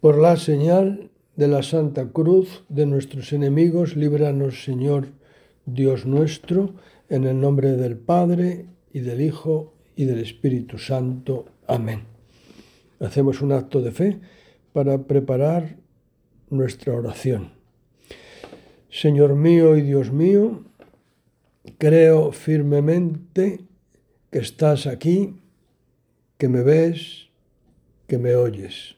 Por la señal de la Santa Cruz de nuestros enemigos, líbranos, Señor Dios nuestro, en el nombre del Padre y del Hijo y del Espíritu Santo. Amén. Hacemos un acto de fe para preparar nuestra oración. Señor mío y Dios mío, creo firmemente que estás aquí, que me ves, que me oyes.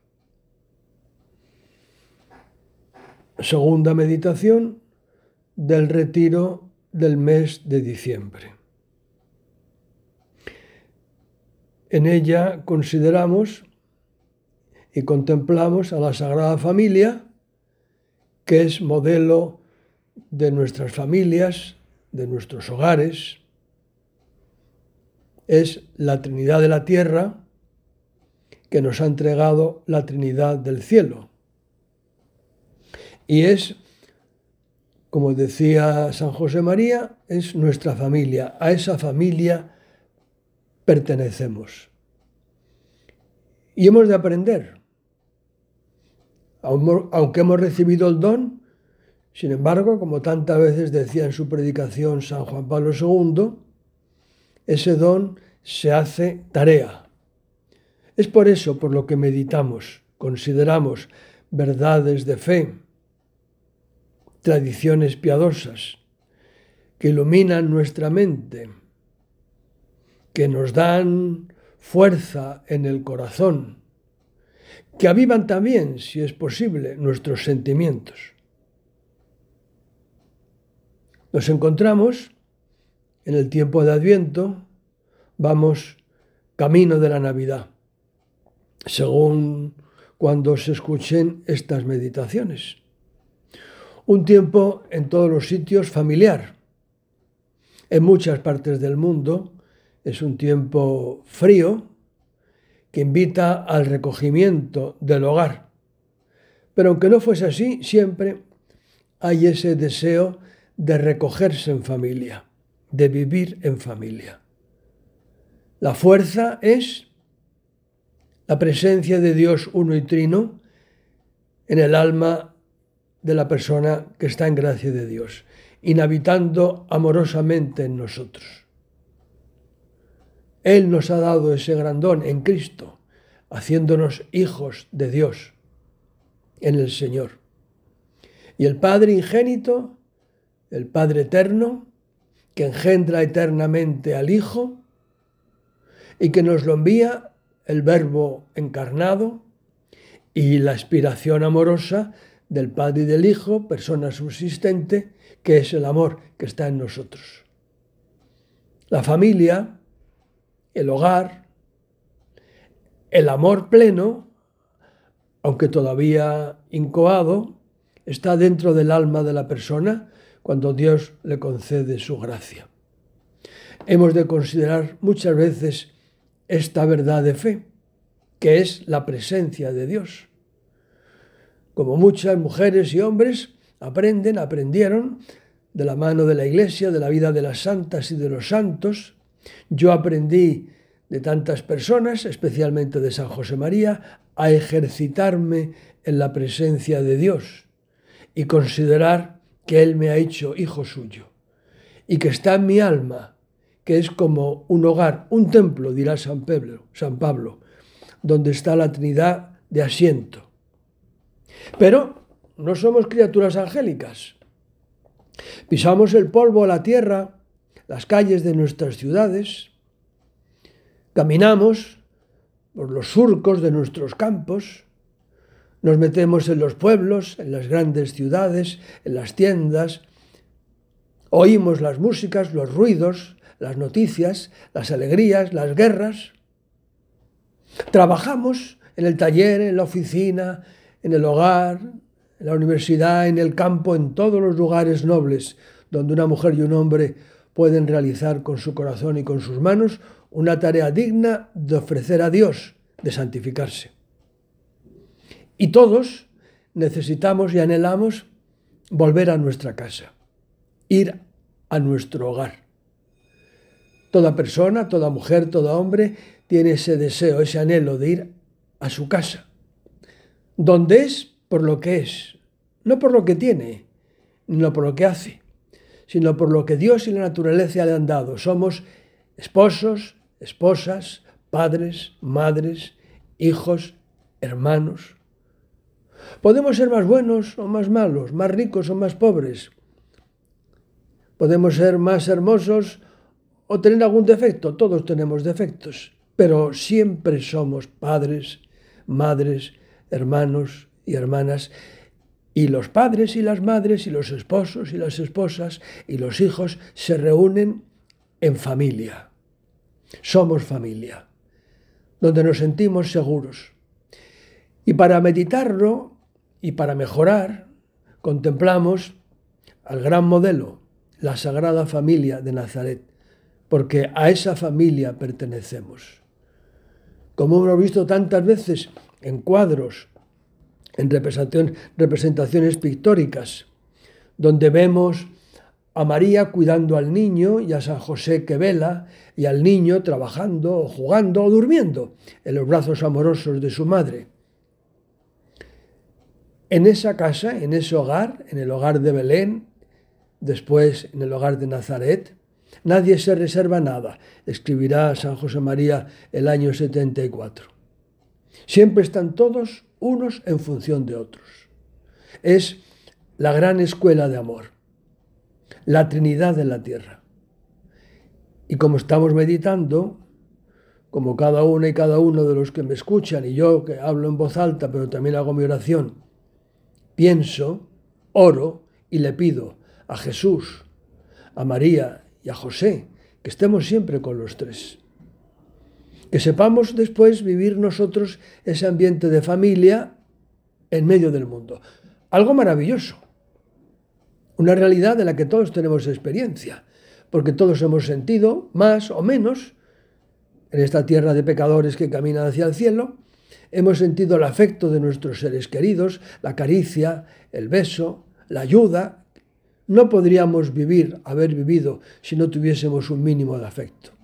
Segunda meditación del retiro del mes de diciembre. En ella consideramos y contemplamos a la Sagrada Familia, que es modelo de nuestras familias, de nuestros hogares. Es la Trinidad de la Tierra que nos ha entregado la Trinidad del cielo. Y es, como decía San José María, es nuestra familia. A esa familia pertenecemos. Y hemos de aprender. Aunque hemos recibido el don, sin embargo, como tantas veces decía en su predicación San Juan Pablo II, ese don se hace tarea. Es por eso por lo que meditamos, consideramos verdades de fe, tradiciones piadosas, que iluminan nuestra mente, que nos dan fuerza en el corazón, que avivan también, si es posible, nuestros sentimientos. Nos encontramos en el tiempo de Adviento, vamos camino de la Navidad, según cuando se escuchen estas meditaciones. Un tiempo en todos los sitios familiar. En muchas partes del mundo es un tiempo frío que invita al recogimiento del hogar. Pero aunque no fuese así, siempre hay ese deseo de recogerse en familia, de vivir en familia. La fuerza es la presencia de Dios uno y trino en el alma de la persona que está en gracia de Dios, inhabitando amorosamente en nosotros. Él nos ha dado ese grandón en Cristo, haciéndonos hijos de Dios en el Señor. Y el Padre ingénito, el Padre eterno, que engendra eternamente al Hijo y que nos lo envía el Verbo encarnado y la aspiración amorosa del Padre y del Hijo, persona subsistente, que es el amor que está en nosotros. La familia el hogar, el amor pleno, aunque todavía incoado, está dentro del alma de la persona cuando Dios le concede su gracia. Hemos de considerar muchas veces esta verdad de fe, que es la presencia de Dios. Como muchas mujeres y hombres aprenden, aprendieron de la mano de la Iglesia, de la vida de las santas y de los santos, yo aprendí de tantas personas, especialmente de San José María, a ejercitarme en la presencia de Dios y considerar que Él me ha hecho hijo suyo y que está en mi alma, que es como un hogar, un templo, dirá San Pablo, San Pablo donde está la Trinidad de asiento. Pero no somos criaturas angélicas. Pisamos el polvo la tierra las calles de nuestras ciudades, caminamos por los surcos de nuestros campos, nos metemos en los pueblos, en las grandes ciudades, en las tiendas, oímos las músicas, los ruidos, las noticias, las alegrías, las guerras. Trabajamos en el taller, en la oficina, en el hogar, en la universidad, en el campo, en todos los lugares nobles donde una mujer y un hombre pueden realizar con su corazón y con sus manos una tarea digna de ofrecer a Dios, de santificarse. Y todos necesitamos y anhelamos volver a nuestra casa, ir a nuestro hogar. Toda persona, toda mujer, todo hombre tiene ese deseo, ese anhelo de ir a su casa, donde es por lo que es, no por lo que tiene, no por lo que hace, sino por lo que Dios y la naturaleza le han dado. Somos esposos, esposas, padres, madres, hijos, hermanos. Podemos ser más buenos o más malos, más ricos o más pobres. Podemos ser más hermosos o tener algún defecto. Todos tenemos defectos, pero siempre somos padres, madres, hermanos y hermanas y los padres y las madres y los esposos y las esposas y los hijos se reúnen en familia. Somos familia, donde nos sentimos seguros. Y para meditarlo y para mejorar, contemplamos al gran modelo, la Sagrada Familia de Nazaret, porque a esa familia pertenecemos. Como hemos visto tantas veces en cuadros, en representaciones pictóricas, donde vemos a María cuidando al niño y a San José que vela y al niño trabajando o jugando o durmiendo en los brazos amorosos de su madre. En esa casa, en ese hogar, en el hogar de Belén, después en el hogar de Nazaret, nadie se reserva nada, escribirá San José María el año 74. Siempre están todos unos en función de otros. Es la gran escuela de amor, la Trinidad de la tierra. Y como estamos meditando, como cada uno y cada uno de los que me escuchan, y yo que hablo en voz alta, pero también hago mi oración, pienso, oro y le pido a Jesús, a María y a José, que estemos siempre con los tres que sepamos después vivir nosotros ese ambiente de familia en medio del mundo. Algo maravilloso, una realidad de la que todos tenemos experiencia, porque todos hemos sentido, más o menos, en esta tierra de pecadores que caminan hacia el cielo, hemos sentido el afecto de nuestros seres queridos, la caricia, el beso, la ayuda. No podríamos vivir, haber vivido, si no tuviésemos un mínimo de afecto.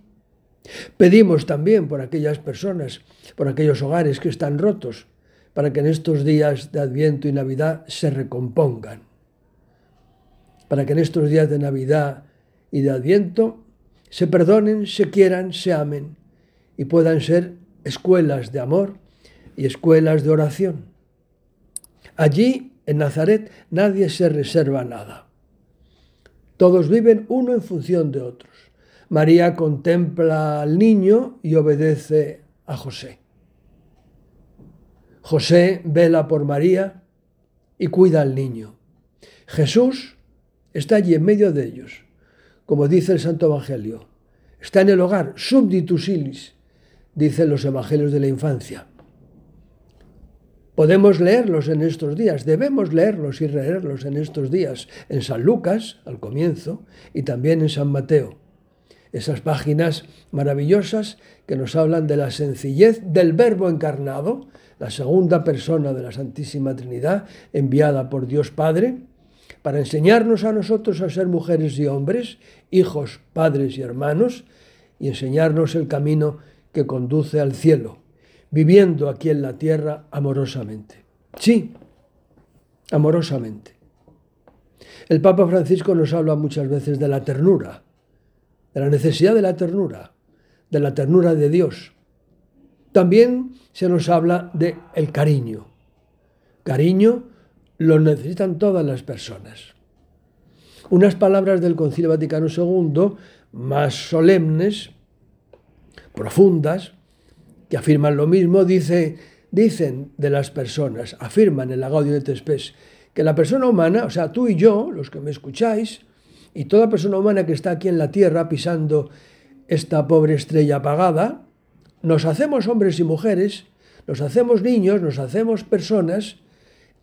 Pedimos también por aquellas personas, por aquellos hogares que están rotos, para que en estos días de Adviento y Navidad se recompongan. Para que en estos días de Navidad y de Adviento se perdonen, se quieran, se amen y puedan ser escuelas de amor y escuelas de oración. Allí, en Nazaret, nadie se reserva nada. Todos viven uno en función de otros. María contempla al niño y obedece a José. José vela por María y cuida al niño. Jesús está allí en medio de ellos, como dice el Santo Evangelio. Está en el hogar, subditus ilis, dicen los evangelios de la infancia. Podemos leerlos en estos días, debemos leerlos y leerlos en estos días, en San Lucas, al comienzo, y también en San Mateo esas páginas maravillosas que nos hablan de la sencillez del Verbo encarnado, la segunda persona de la Santísima Trinidad, enviada por Dios Padre, para enseñarnos a nosotros a ser mujeres y hombres, hijos, padres y hermanos, y enseñarnos el camino que conduce al cielo, viviendo aquí en la tierra amorosamente. Sí, amorosamente. El Papa Francisco nos habla muchas veces de la ternura, de la necesidad de la ternura, de la ternura de Dios. También se nos habla de el cariño. Cariño lo necesitan todas las personas. Unas palabras del Concilio Vaticano II más solemnes, profundas, que afirman lo mismo, dice, dicen de las personas, afirman en la Gaudium et Spes, que la persona humana, o sea, tú y yo, los que me escucháis, y toda persona humana que está aquí en la tierra pisando esta pobre estrella apagada, nos hacemos hombres y mujeres, nos hacemos niños, nos hacemos personas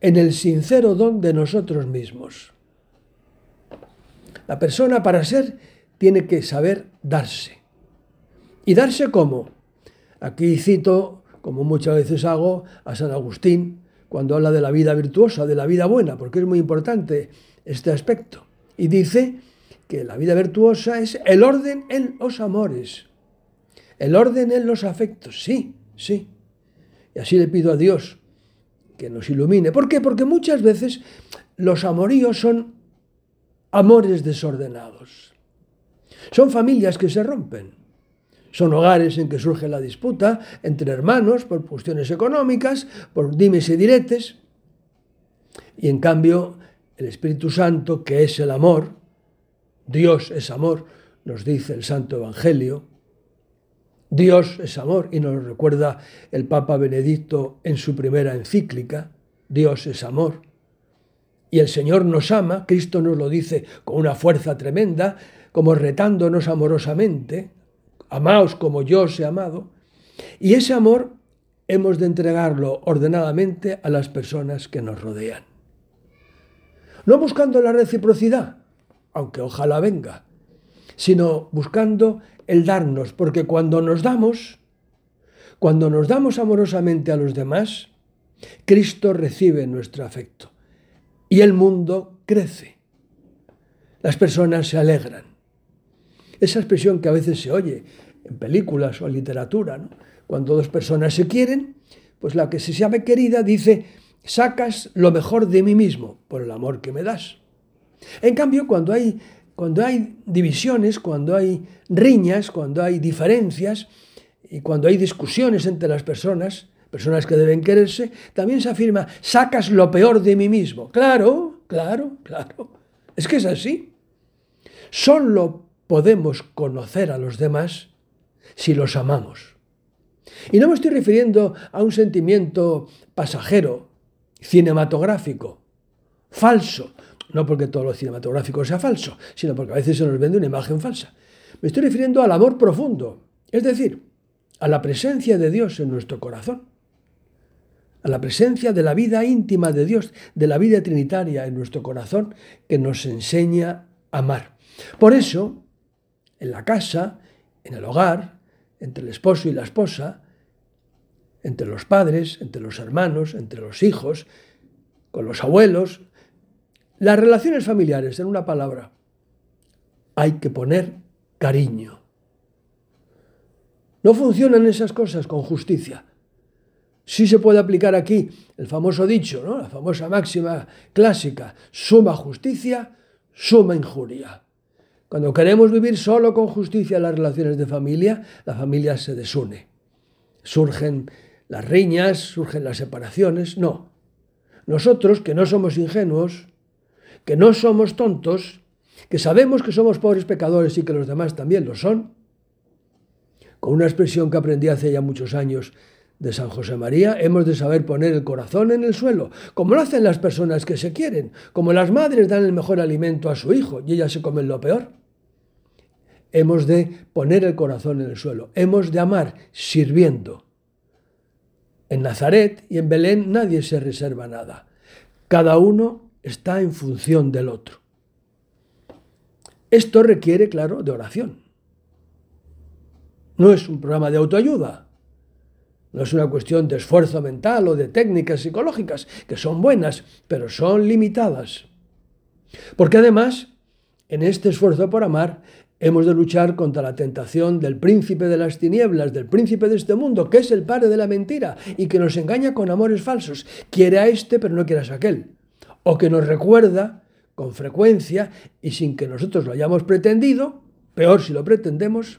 en el sincero don de nosotros mismos. La persona para ser tiene que saber darse. ¿Y darse cómo? Aquí cito, como muchas veces hago, a San Agustín, cuando habla de la vida virtuosa, de la vida buena, porque es muy importante este aspecto. Y dice que la vida virtuosa es el orden en los amores, el orden en los afectos, sí, sí. Y así le pido a Dios que nos ilumine. ¿Por qué? Porque muchas veces los amoríos son amores desordenados. Son familias que se rompen. Son hogares en que surge la disputa entre hermanos por cuestiones económicas, por dimes y diretes. Y en cambio, el Espíritu Santo, que es el amor, Dios es amor, nos dice el Santo Evangelio. Dios es amor y nos recuerda el Papa Benedicto en su primera encíclica. Dios es amor. Y el Señor nos ama, Cristo nos lo dice con una fuerza tremenda, como retándonos amorosamente, amaos como yo os he amado. Y ese amor hemos de entregarlo ordenadamente a las personas que nos rodean. No buscando la reciprocidad, aunque ojalá venga, sino buscando el darnos, porque cuando nos damos, cuando nos damos amorosamente a los demás, Cristo recibe nuestro afecto y el mundo crece. Las personas se alegran. Esa expresión que a veces se oye en películas o en literatura, cuando dos personas se quieren, pues la que se sabe querida dice, sacas lo mejor de mí mismo por el amor que me das. En cambio, cuando hay, cuando hay divisiones, cuando hay riñas, cuando hay diferencias y cuando hay discusiones entre las personas, personas que deben quererse, también se afirma, sacas lo peor de mí mismo. Claro, claro, claro. Es que es así. Solo podemos conocer a los demás si los amamos. Y no me estoy refiriendo a un sentimiento pasajero, cinematográfico, falso, no porque todo lo cinematográfico sea falso, sino porque a veces se nos vende una imagen falsa. Me estoy refiriendo al amor profundo, es decir, a la presencia de Dios en nuestro corazón, a la presencia de la vida íntima de Dios, de la vida trinitaria en nuestro corazón, que nos enseña a amar. Por eso, en la casa, en el hogar, entre el esposo y la esposa, entre los padres, entre los hermanos, entre los hijos, con los abuelos. Las relaciones familiares, en una palabra, hay que poner cariño. No funcionan esas cosas con justicia. Sí se puede aplicar aquí el famoso dicho, la famosa máxima clásica, suma justicia, suma injuria. Cuando queremos vivir solo con justicia las relaciones de familia, la familia se desune. Surgen las riñas, surgen las separaciones. No. Nosotros, que no somos ingenuos, que no somos tontos, que sabemos que somos pobres pecadores y que los demás también lo son, con una expresión que aprendí hace ya muchos años de San José María, hemos de saber poner el corazón en el suelo, como lo hacen las personas que se quieren, como las madres dan el mejor alimento a su hijo y ellas se comen lo peor hemos de poner el corazón en el suelo, hemos de amar sirviendo. En Nazaret y en Belén nadie se reserva nada. Cada uno está en función del otro. Esto requiere, claro, de oración. No es un programa de autoayuda. No es una cuestión de esfuerzo mental o de técnicas psicológicas, que son buenas, pero son limitadas. Porque además, en este esfuerzo por amar, Hemos de luchar contra la tentación del príncipe de las tinieblas, del príncipe de este mundo, que es el padre de la mentira y que nos engaña con amores falsos. Quiere a este, pero no quieras a aquel. O que nos recuerda con frecuencia y sin que nosotros lo hayamos pretendido, peor si lo pretendemos,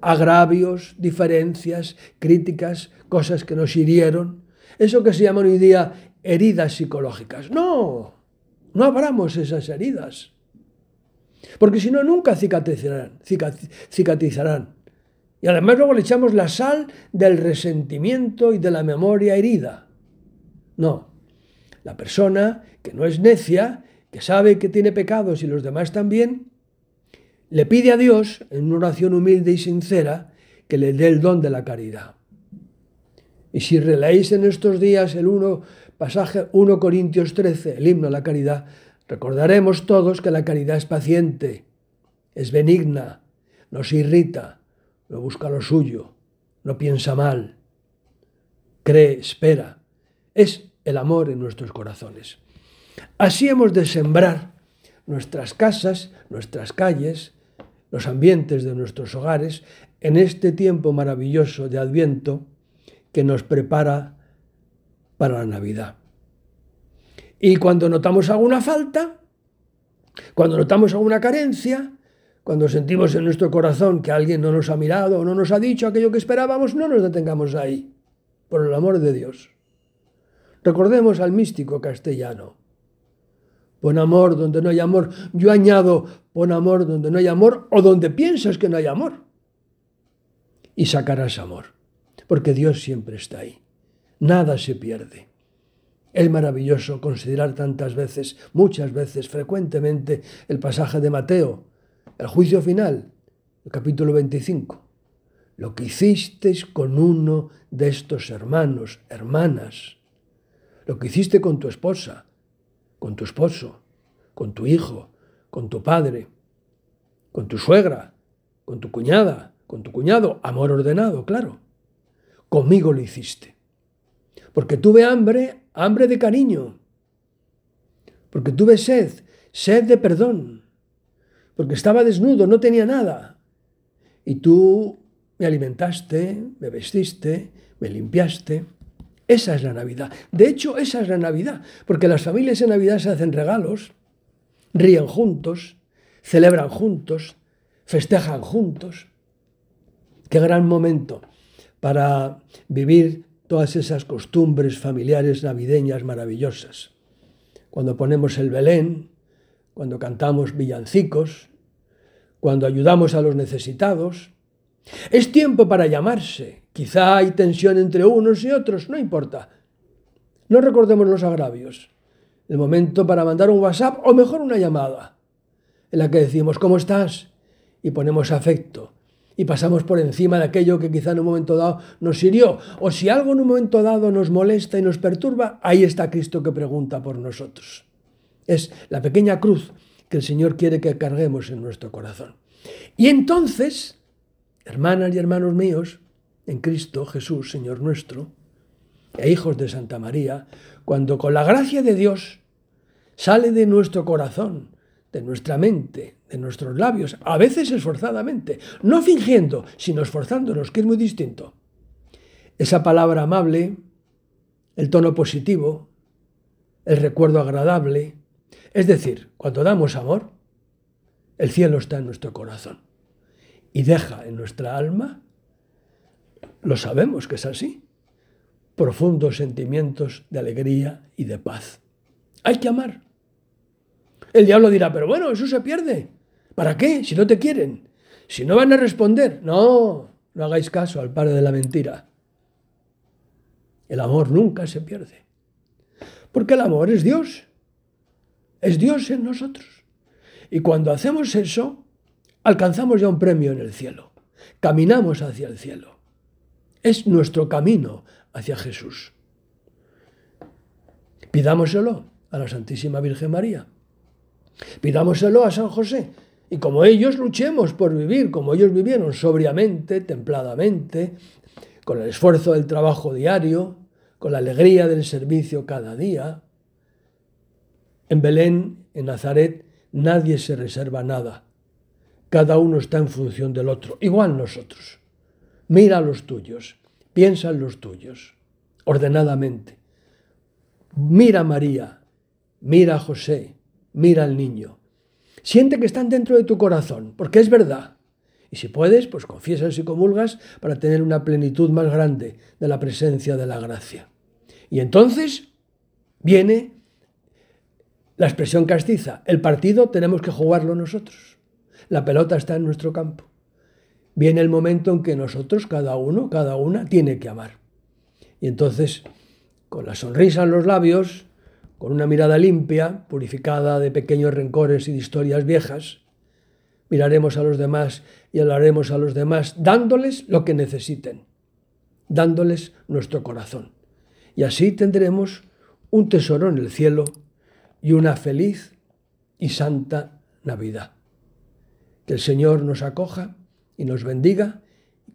agravios, diferencias, críticas, cosas que nos hirieron. Eso que se llaman hoy día heridas psicológicas. No, no abramos esas heridas. Porque si no, nunca cicatrizarán. Y además luego le echamos la sal del resentimiento y de la memoria herida. No. La persona que no es necia, que sabe que tiene pecados y los demás también, le pide a Dios, en una oración humilde y sincera, que le dé el don de la caridad. Y si releéis en estos días el 1 pasaje 1 Corintios 13, el himno a la caridad, recordaremos todos que la caridad es paciente, es benigna, no se irrita, no busca lo suyo, no piensa mal, cree, espera. Es el amor en nuestros corazones. Así hemos de sembrar nuestras casas, nuestras calles, los ambientes de nuestros hogares en este tiempo maravilloso de Adviento que nos prepara para la Navidad. Y cuando notamos alguna falta, cuando notamos alguna carencia, cuando sentimos en nuestro corazón que alguien no nos ha mirado o no nos ha dicho aquello que esperábamos, no nos detengamos ahí, por el amor de Dios. Recordemos al místico castellano. Pon amor donde no hay amor. Yo añado, pon amor donde no hay amor o donde piensas que no hay amor. Y sacarás amor porque Dios siempre está ahí. Nada se pierde. Es maravilloso considerar tantas veces, muchas veces, frecuentemente, el pasaje de Mateo, el juicio final, el capítulo 25. Lo que hicisteis con uno de estos hermanos, hermanas, lo que hiciste con tu esposa, con tu esposo, con tu hijo, con tu padre, con tu suegra, con tu cuñada, con tu cuñado, amor ordenado, claro conmigo lo hiciste. Porque tuve hambre, hambre de cariño. Porque tuve sed, sed de perdón. Porque estaba desnudo, no tenía nada. Y tú me alimentaste, me vestiste, me limpiaste. Esa es la Navidad. De hecho, esa es la Navidad. Porque las familias en Navidad se hacen regalos, ríen juntos, celebran juntos, festejan juntos. Qué gran momento para vivir todas esas costumbres familiares navideñas maravillosas. Cuando ponemos el Belén, cuando cantamos villancicos, cuando ayudamos a los necesitados. Es tiempo para llamarse. Quizá hay tensión entre unos y otros, no importa. No recordemos los agravios. El momento para mandar un WhatsApp o mejor una llamada, en la que decimos, ¿cómo estás? Y ponemos afecto, y pasamos por encima de aquello que quizá en un momento dado nos hirió. O si algo en un momento dado nos molesta y nos perturba, ahí está Cristo que pregunta por nosotros. Es la pequeña cruz que el Señor quiere que carguemos en nuestro corazón. Y entonces, hermanas y hermanos míos, en Cristo Jesús, Señor nuestro, e hijos de Santa María, cuando con la gracia de Dios sale de nuestro corazón, de nuestra mente, de nuestros labios, a veces esforzadamente, no fingiendo, sino esforzándonos, que es muy distinto. Esa palabra amable, el tono positivo, el recuerdo agradable, es decir, cuando damos amor, el cielo está en nuestro corazón y deja en nuestra alma, lo sabemos que es así, profundos sentimientos de alegría y de paz. Hay que amar. El diablo dirá, pero bueno, eso se pierde. ¿Para qué? Si no te quieren. Si no van a responder. No, no hagáis caso al padre de la mentira. El amor nunca se pierde. Porque el amor es Dios. Es Dios en nosotros. Y cuando hacemos eso, alcanzamos ya un premio en el cielo. Caminamos hacia el cielo. Es nuestro camino hacia Jesús. Pidámoselo a la Santísima Virgen María. Pidámoselo a San José, y como ellos luchemos por vivir, como ellos vivieron sobriamente, templadamente, con el esfuerzo del trabajo diario, con la alegría del servicio cada día. En Belén, en Nazaret, nadie se reserva nada. Cada uno está en función del otro, igual nosotros. Mira a los tuyos, piensa en los tuyos, ordenadamente. Mira a María, mira a José, mira al niño. Siente que están dentro de tu corazón, porque es verdad. Y si puedes, pues confiesas y comulgas para tener una plenitud más grande de la presencia de la gracia. Y entonces viene la expresión castiza. El partido tenemos que jugarlo nosotros. La pelota está en nuestro campo. Viene el momento en que nosotros, cada uno, cada una, tiene que amar. Y entonces, con la sonrisa en los labios, con una mirada limpia, purificada de pequeños rencores y de historias viejas, miraremos a los demás y hablaremos a los demás dándoles lo que necesiten, dándoles nuestro corazón. Y así tendremos un tesoro en el cielo y una feliz y santa Navidad. Que el Señor nos acoja y nos bendiga,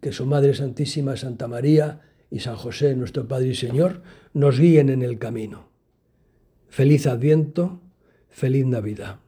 que su Madre Santísima Santa María y San José, nuestro Padre y Señor, nos guíen en el camino. Feliz Adviento, feliz Navidad.